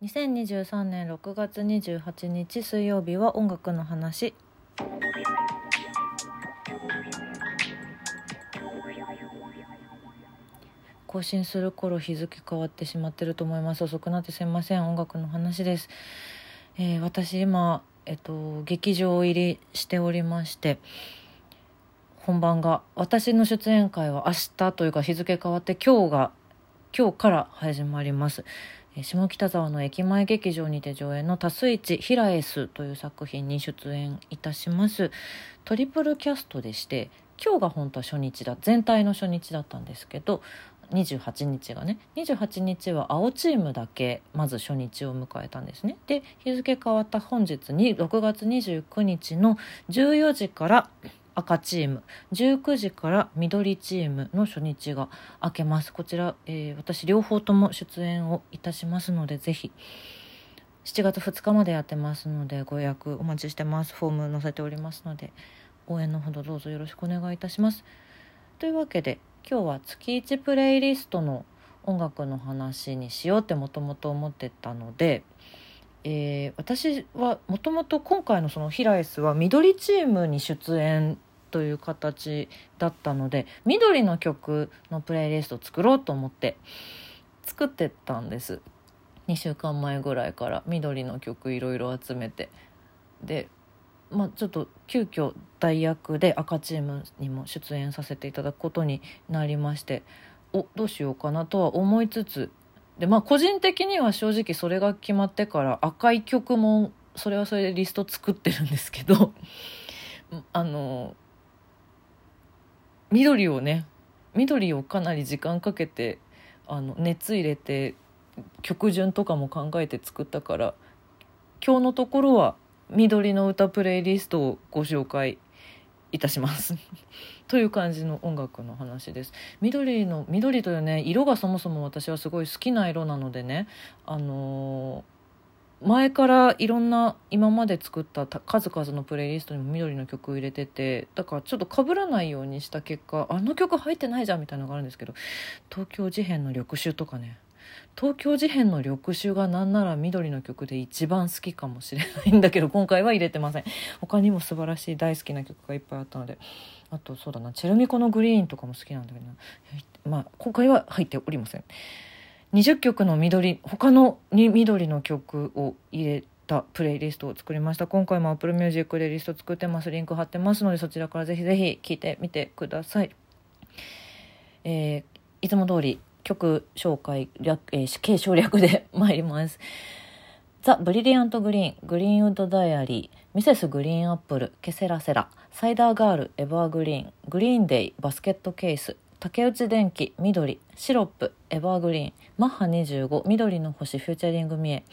2023年6月28日水曜日は音楽の話。更新する頃日付変わってしまってると思います。遅くなってすいません。音楽の話です、えー私今えっと劇場入りしておりまして本番が私の出演会は明日というか日付変わって今日が今日から始まります。下北沢の駅前劇場にて上演の「多数一ヒラエス」という作品に出演いたします。トリプルキャストでして今日が本当は初日だ。全体の初日だったんですけど28日がね28日は青チームだけまず初日を迎えたんですね。で日付変わった本日に6月29日の14時から赤チーム。19時から緑チームの初日が明けます。こちら、えー私両方とも出演をいたしますのでぜひ。7月2日までやってますのでご予約お待ちしてます。フォーム載せておりますので応援のほどどうぞよろしくお願いいたします。というわけで今日は月1プレイリストの音楽の話にしようってもともと思ってたので、えー私はもともと今回のそのヒラエスは緑チームに出演という形だったので緑の曲のプレイリストを作ろうと思って作ってたんです。2週間前ぐらいから緑の曲いろいろ集めて。でまあちょっと急遽代役で赤チームにも出演させていただくことになりましておどうしようかなとは思いつつでまあ個人的には正直それが決まってから赤い曲もそれはそれでリスト作ってるんですけど あの緑をね緑をかなり時間かけてあの熱入れて曲順とかも考えて作ったから今日のところは緑の歌プレイリストをご紹介いたします。という感じの音楽の話です。緑の緑というね色がそもそも私はすごい好きな色なのでねあのー前からいろんな今まで作った数々のプレイリストにも緑の曲を入れててだからちょっと被らないようにした結果あの曲入ってないじゃんみたいなのがあるんですけど東京事変の緑秋とかね。東京事変の緑秋がなんなら緑の曲で一番好きかもしれないんだけど今回は入れてません。他にも素晴らしい大好きな曲がいっぱいあったので。あとそうだなチェルミコのグリーンとかも好きなんだけどな。まあ今回は入っておりません。20曲の緑他のに緑の曲を入れたプレイリストを作りました。今回も Apple Music でリスト作ってます。リンク貼ってますのでそちらからぜひぜひ聴いてみてください。えーいつも通り曲紹介略、えー、敬称略で参ります。 the brilliant green、Greenwood Diary、Mrs. GREEN APPLE、ケセラセラ、サイダーガール、エバーグリーン、 Green Day、Basket Case、竹内電気、緑、シロップ、エバーグリーン、マッハ25、緑の星、 featuring ミエ、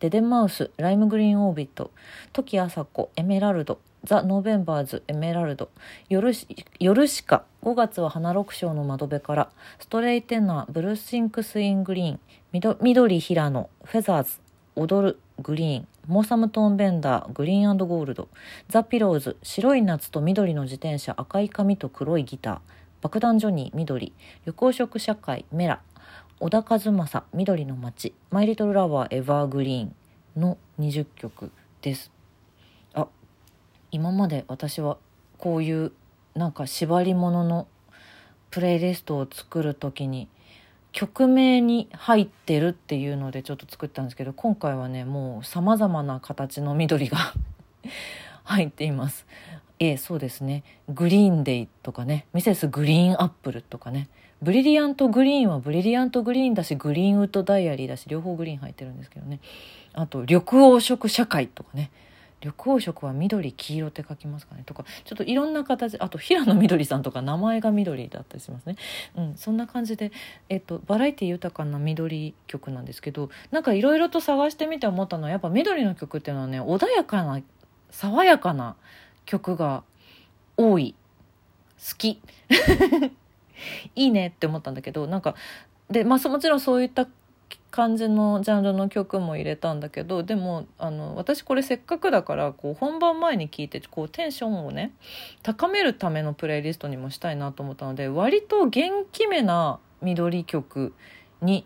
DE DE MOUSE、lime green orbit、土岐麻子、エメラルド、 THE NOVEMBERS、エメラルド、ヨルシカ、5月は花緑青の窓辺から、ストレイテナー、 Blue Sinks In Green、みど緑平野、フェザーズ、踊るグリーンモーサムトーンベンダー Green Gold the pillows 白い夏と緑の自転車赤い髪と黒いギター。爆弾ジョニー緑。旅行食社会メラ。小田和正緑の街。マイリトルラバーエバーグリーンの20曲です。あ今まで私はこういうなんか縛り物のプレイリストを作る時に曲名に入ってるっていうのでちょっと作ったんですけど今回はねもうさまざまな形の緑が 入っています。ええそうですね。グリーンデイとかね。ミセスグリーンアップルとかね。ブリリアントグリーンはブリリアントグリーンだしグリーンウッドダイアリーだし両方グリーン入ってるんですけどね。あと緑黄色社会とかね。緑黄色は緑黄色って書きますかね。とかちょっといろんな形あと平野みどりさんとか名前が緑だったりしますね、うん、そんな感じで、えっと、バラエティ豊かな緑曲なんですけどなんかいろいろと探してみて思ったのはやっぱ緑の曲っていうのはね穏やかな爽やかな曲が多い好き いいねって思ったんだけどなんかでまあもちろんそういった感じのジャンルの曲も入れたんだけどでもあの私これせっかくだからこう本番前に聴いてこうテンションをね高めるためのプレイリストにもしたいなと思ったので割と元気めな緑曲に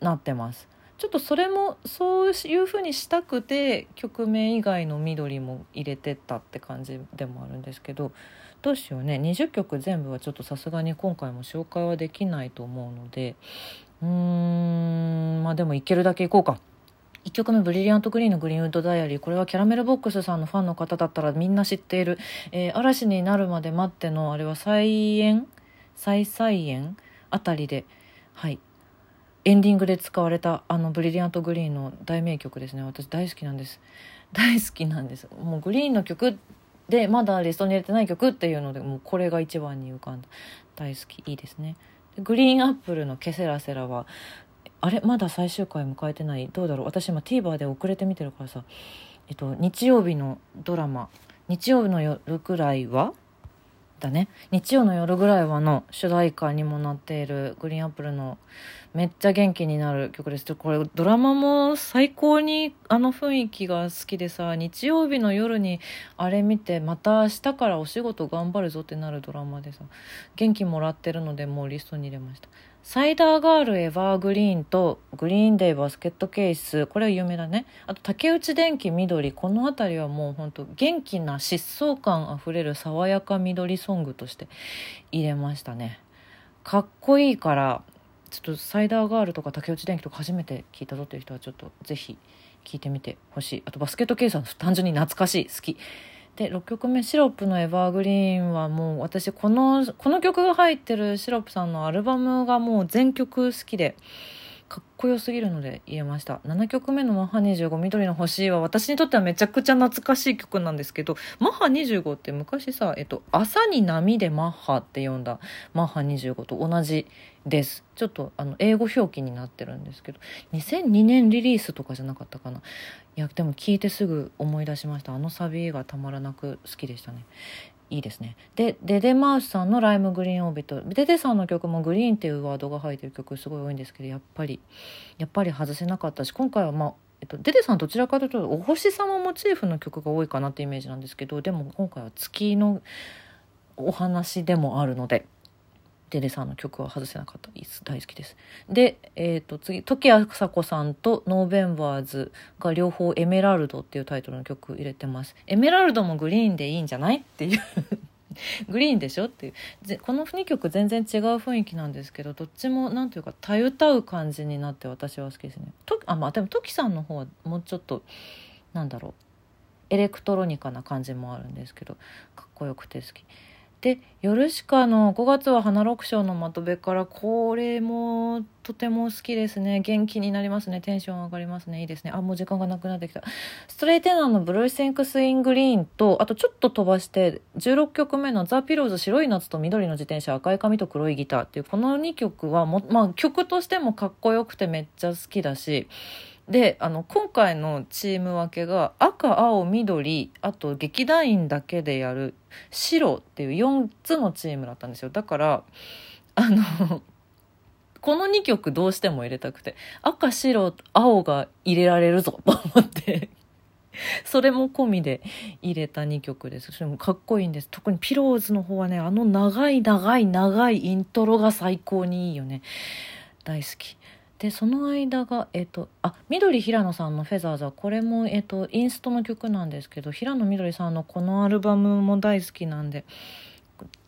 なってます。ちょっとそれもそういうふうにしたくて曲名以外の緑も入れてったって感じでもあるんですけどどうしようね。20曲全部はちょっとさすがに今回も紹介はできないと思うので。うーん。まあでもいけるだけいこうか。1曲目「ブリリアント・グリーンのグリーンウッド・ダイアリー」これはキャラメルボックスさんのファンの方だったらみんな知っている「えー、嵐になるまで待っての」あれは再演？再再演？あたりで。はい。エンディングで使われたあの「ブリリアント・グリーン」の大名曲ですね。私大好きなんです。大好きなんです。もうグリーンの曲でまだリストに入れてない曲っていうのでもうこれが一番に浮かんだ。大好きいいですね。グリーンアップルの「ケセラセラは」あれ？まだ最終回迎えてない？どうだろう？私今 TVer で遅れて見てるからさ。えっと日曜日のドラマ日曜日の夜くらいはだね。日曜の夜ぐらいはの主題歌にもなっているグリーンアップルのめっちゃ元気になる曲です。これドラマも最高にあの雰囲気が好きでさ日曜日の夜にあれ見てまた明日からお仕事頑張るぞってなるドラマでさ元気もらってるのでもうリストに入れました。サイダーガールエバーグリーンとグリーンデイバスケットケース。これは有名だね。あと竹内電気緑。この辺りはもうほんと元気な疾走感あふれる爽やか緑ソングとして入れましたね。かっこいいからちょっとサイダーガールとか竹内電気とか初めて聞いたぞっていう人はちょっとぜひ聞いてみてほしい。あとバスケットケースは単純に懐かしい。好き。で6曲目「シロップのエバーグリーン」はもう私このこの曲が入ってるシロップさんのアルバムがもう全曲好きで。かっこよすぎるので言えました。7曲目の「マッハ25緑の星」は私にとってはめちゃくちゃ懐かしい曲なんですけどマッハ25って昔さ、えっと「朝に波でマッハ」って読んだ。マッハ25と同じです。ちょっとあの英語表記になってるんですけど。2002年リリースとかじゃなかったかな。いやでも聞いてすぐ思い出しました。あのサビがたまらなく好きでしたね。いいですね。でデデマウスさんの「ライムグリーンオービット」デデさんの曲もグリーンっていうワードが入ってる曲すごい多いんですけどやっぱりやっぱり外せなかったし今回はまあえっと、デデさんどちらかというとお星様モチーフの曲が多いかなってイメージなんですけどでも今回は月のお話でもあるのでデデさんの曲は外せなかった。です。大好きです。で、えー、と次土岐麻子さんとノーベンバーズが両方「エメラルド」っていうタイトルの曲入れてます。エメラルドもグリーンでいいんじゃない？っていう。グリーンでしょ？っていう。この2曲全然違う雰囲気なんですけどどっちも何というかたゆたう感じになって私は好きですね。とあまあでも土岐さんの方はもうちょっとなんだろう。エレクトロニカな感じもあるんですけどかっこよくて好き。でヨルシカの5月は花緑青の窓辺からこれもとても好きですね。元気になりますね。テンション上がりますね。いいですね。あもう時間がなくなってきた。ストレイテナーの Blue Sinks In Green とあとちょっと飛ばして16曲目の the pillows 白い夏と緑の自転車赤い髪と黒いギターっていうこの2曲はも、まあ、曲としてもかっこよくてめっちゃ好きだしであの今回のチーム分けが赤青緑あと劇団員だけでやる白っていう4つのチームだったんですよ。だからあのこの2曲どうしても入れたくて赤白青が入れられるぞと思ってそれも込みで入れた2曲です。それもかっこいいんです。特にピローズの方はねあの長い長い長いイントロが最高にいいよね。大好き。でその間がえっ、とあ緑平野さんの「フェザーズ」はこれも、えっ、と、インストの曲なんですけど平野緑さんのこのアルバムも大好きなんで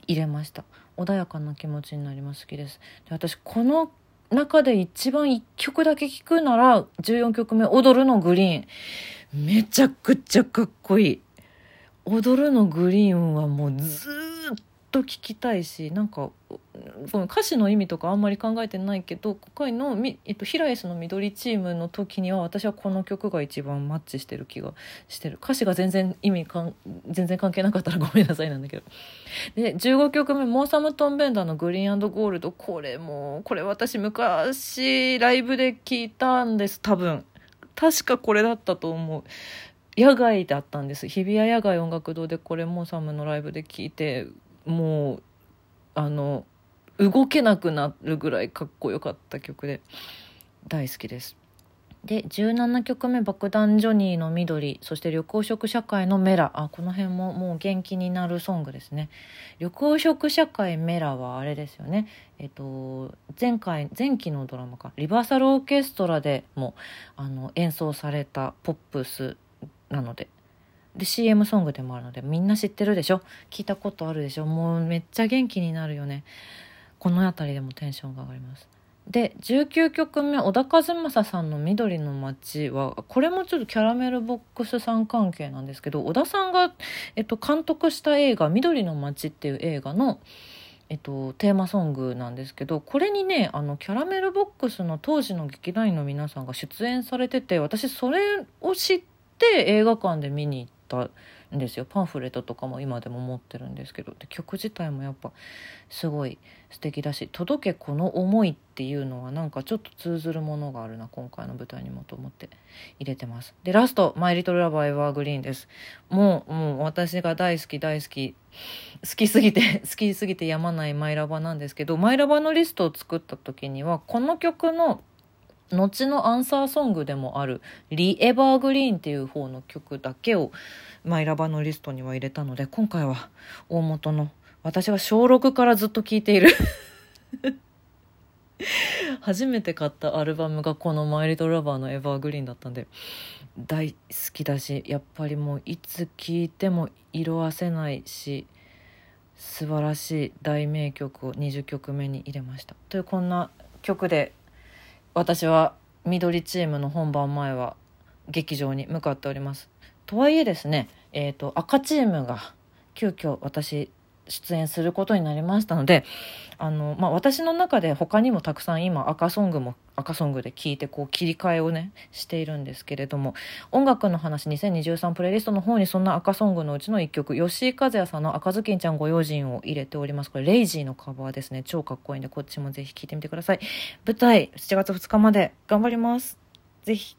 入れました。穏やかな気持ちになります。好きです。で私この中で一番1曲だけ聴くなら14曲目「踊るのグリーン」めちゃくちゃかっこいい。踊るのグリーンはもうずっと聞きたいしなんかこの歌詞の意味とかあんまり考えてないけど今回の、えっと、平井の緑チームの時には私はこの曲が一番マッチしてる気がしてる。歌詞が全然意味かん全然関係なかったらごめんなさいなんだけど。で15曲目「モーサム・トンベンダーのグリーンゴールド」これもこれ私昔ライブで聞いたんです多分。確かこれだったと思う。野外だったんです。日比谷野外音楽堂でこれモーサムのライブで聞いてもうあの動けなくなるぐらいかっこよかった曲で大好きです。で17曲目「爆弾ジョニーの緑」そして「緑黄色社会のメラ」あこの辺ももう元気になるソングですね。緑黄色社会メラはあれですよね。えっと前回前期のドラマか。リバーサルオーケストラでもあの演奏されたポップスなので。で CM ソングでもあるのでみんな知ってるでしょ？聞いたことあるでしょ？もうめっちゃ元気になるよね。この辺りでもテンションが上がります。で19曲目小田和正さんの「緑の街は」これもちょっとキャラメルボックスさん関係なんですけど小田さんが、えっと、監督した映画「緑の街」っていう映画の、えっと、テーマソングなんですけどこれにねあのキャラメルボックスの当時の劇団員の皆さんが出演されてて私それを知って映画館で見に行ったんですよ。パンフレットとかも今でも持ってるんですけどで曲自体もやっぱすごい素敵だし「届けこの思い」っていうのはなんかちょっと通ずるものがあるな今回の舞台にもと思って入れてます。でラスト「マイ・リトル・ラバー・エバーグリーン」です。もうもう私が大好き大好き好きすぎて 好きすぎてやまないマイラバなんですけどマイラバのリストを作った時にはこの曲の「後のアンサーソングでもある「リ・エバーグリーン」っていう方の曲だけをマイラバのリストには入れたので今回は大元の私は小6からずっと聴いている。初めて買ったアルバムがこの「マイ・リトル・ラバー」の「エバーグリーン」だったんで大好きだしやっぱりもういつ聴いても色あせないし素晴らしい大名曲を20曲目に入れました。というこんな曲で私は緑チームの本番前は劇場に向かっております。とはいえですね、えーと、赤チームが急遽私出演することになりましたのであの、まあ、私の中で他にもたくさん今赤ソングも赤ソングで聴いてこう切り替えをねしているんですけれども音楽の話2023プレイリストの方にそんな赤ソングのうちの1曲吉井和也さんの「赤ずきんちゃんご用心」を入れております。これレイジーのカバーですね。超かっこいいんでこっちもぜひ聴いてみてください。舞台7月2日まで頑張ります。ぜひ。